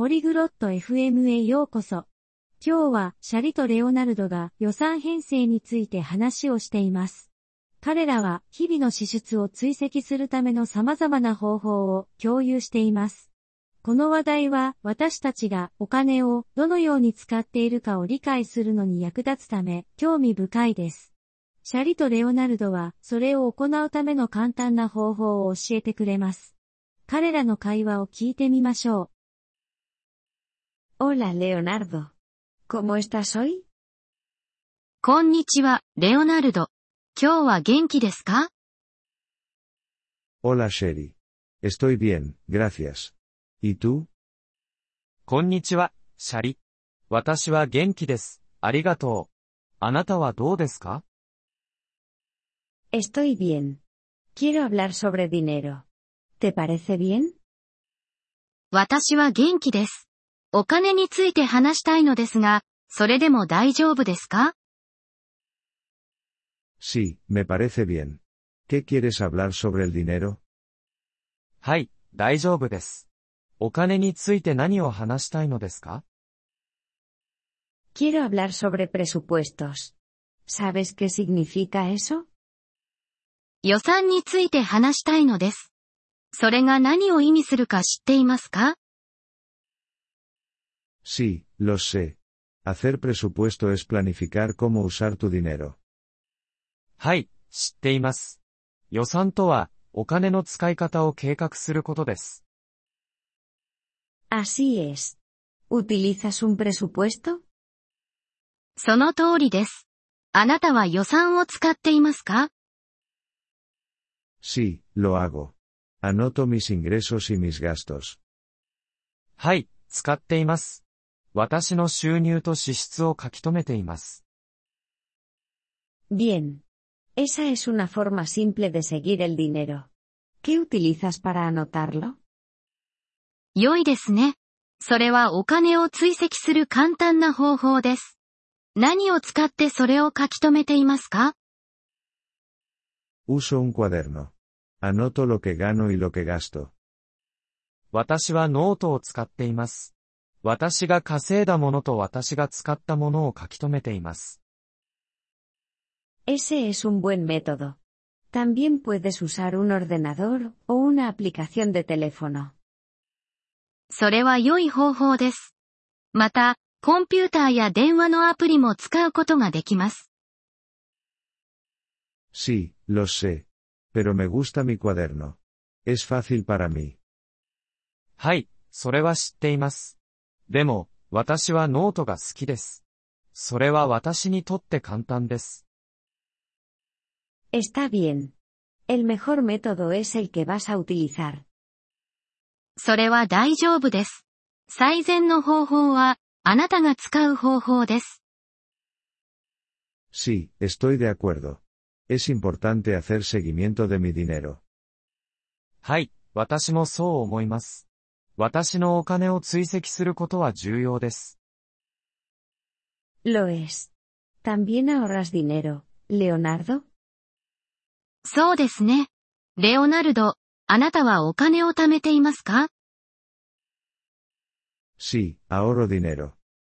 ポリグロット FM へようこそ。今日はシャリとレオナルドが予算編成について話をしています。彼らは日々の支出を追跡するための様々な方法を共有しています。この話題は私たちがお金をどのように使っているかを理解するのに役立つため興味深いです。シャリとレオナルドはそれを行うための簡単な方法を教えてくれます。彼らの会話を聞いてみましょう。Hola Leonardo. ¿Cómo estás hoy? こんにちは、レオナルド。今日は元気ですか Hola Sherry. Estoy bien, gracias. ¿Y tú? こんにちは、シャリ。私は元気です。ありがとう。あなたはどうですか Estoy bien. Quiero hablar sobre dinero. ¿Te parece bien? 私は元気です。お金について話したいのですが、それでも大丈夫ですか Sí, me parece bien. ¿Qué quieres hablar sobre el dinero? はい、大丈夫です。お金について何を話したいのですか Quiero hablar sobre presupuestos. ¿Sabes qué significa eso? 予算について話したいのです。それが何を意味するか知っていますか Sí, lo sé. Hacer presupuesto es planificar cómo usar tu dinero. はい、知っています。予算とは、お金の使い方を計画することです。Así es. ¿Utilizas un presupuesto? その通りです。あなたは予算を使っていますか Sí, lo hago. Anoto mis ingresos y mis gastos. はい、使っています。私の収入と支出を書き留めています。Bien. Esa es una forma simple de seguir el dinero. ¿Qué utilizas para anotarlo? 良いですね。それはお金を追跡する簡単な方法です。何を使ってそれを書き留めていますか Uso un cuaderno. Anoto lo que gano y lo que gasto. 私はノートを使っています。私が稼いだものと私が使ったものを書き留めています。Ese es un buen método. También puedes usar un ordenador o una aplicación de teléfono. それは良い方法です。また、コンピューターや電話のアプリも使うことができます。Sí, lo sé. Pero me gusta mi cuaderno. Es fácil para mí. はい、それは知っています。でも、私はノートが好きです。それは私にとって簡単です。Está bien. El mejor método es el que vas a utilizar. それは大丈夫です。最善の方法は、あなたが使う方法です。Sí, estoy de acuerdo. Es importante hacer seguimiento de mi dinero. はい、私もそう思います。私のお金を追跡することは重要です。Lo es. ¿También ahorras dinero, Leonardo? そうですね。レオナルド、あなたはお金を貯めていますか Sí, ahorro dinero.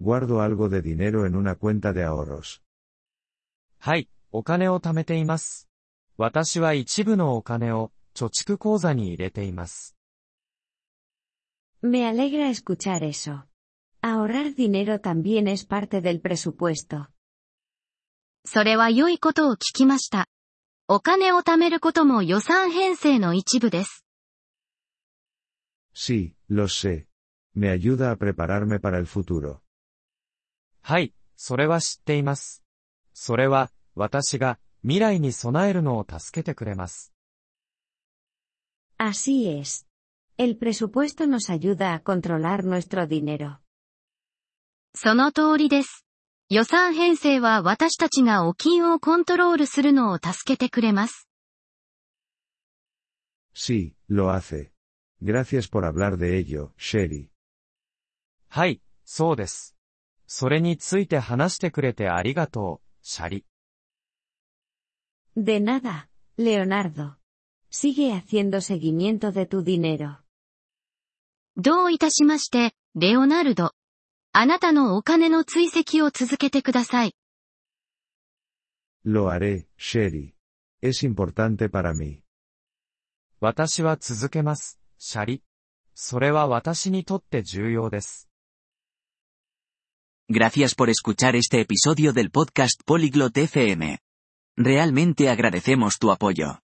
Guardo algo de dinero en una cuenta de ahorros. はい、お金を貯めています。私は一部のお金を貯蓄口座に入れています。Me alegra escuchar eso. Ahorrar dinero también es parte del presupuesto. それは良いことを聞きました。お金を貯めることも予算編成の一部です。Sí, lo sé. Me ayuda a prepararme para el futuro. はい、それは知っています。それは、私が未来に備えるのを助けてくれます。Así es. El presupuesto nos ayuda a controlar nuestro dinero. その通りです。予算編成は私たちがお金をコントロールするのを助けてくれます。 Sí, lo hace. Gracias por hablar de ello, Sherry. はい、そうです。それについて話してくれてありがとう、シャリ。 De nada, Leonardo. Sigue haciendo seguimiento de tu dinero. どういたしまして、レオナルド。あなたのお金の追跡を続けてください。Lo haré, Sherry. Es importante para mí. 私は続けます、シャリ。それは私にとって重要です。Gracias por escuchar este episodio del podcast Polyglot FM. Realmente agradecemos tu apoyo.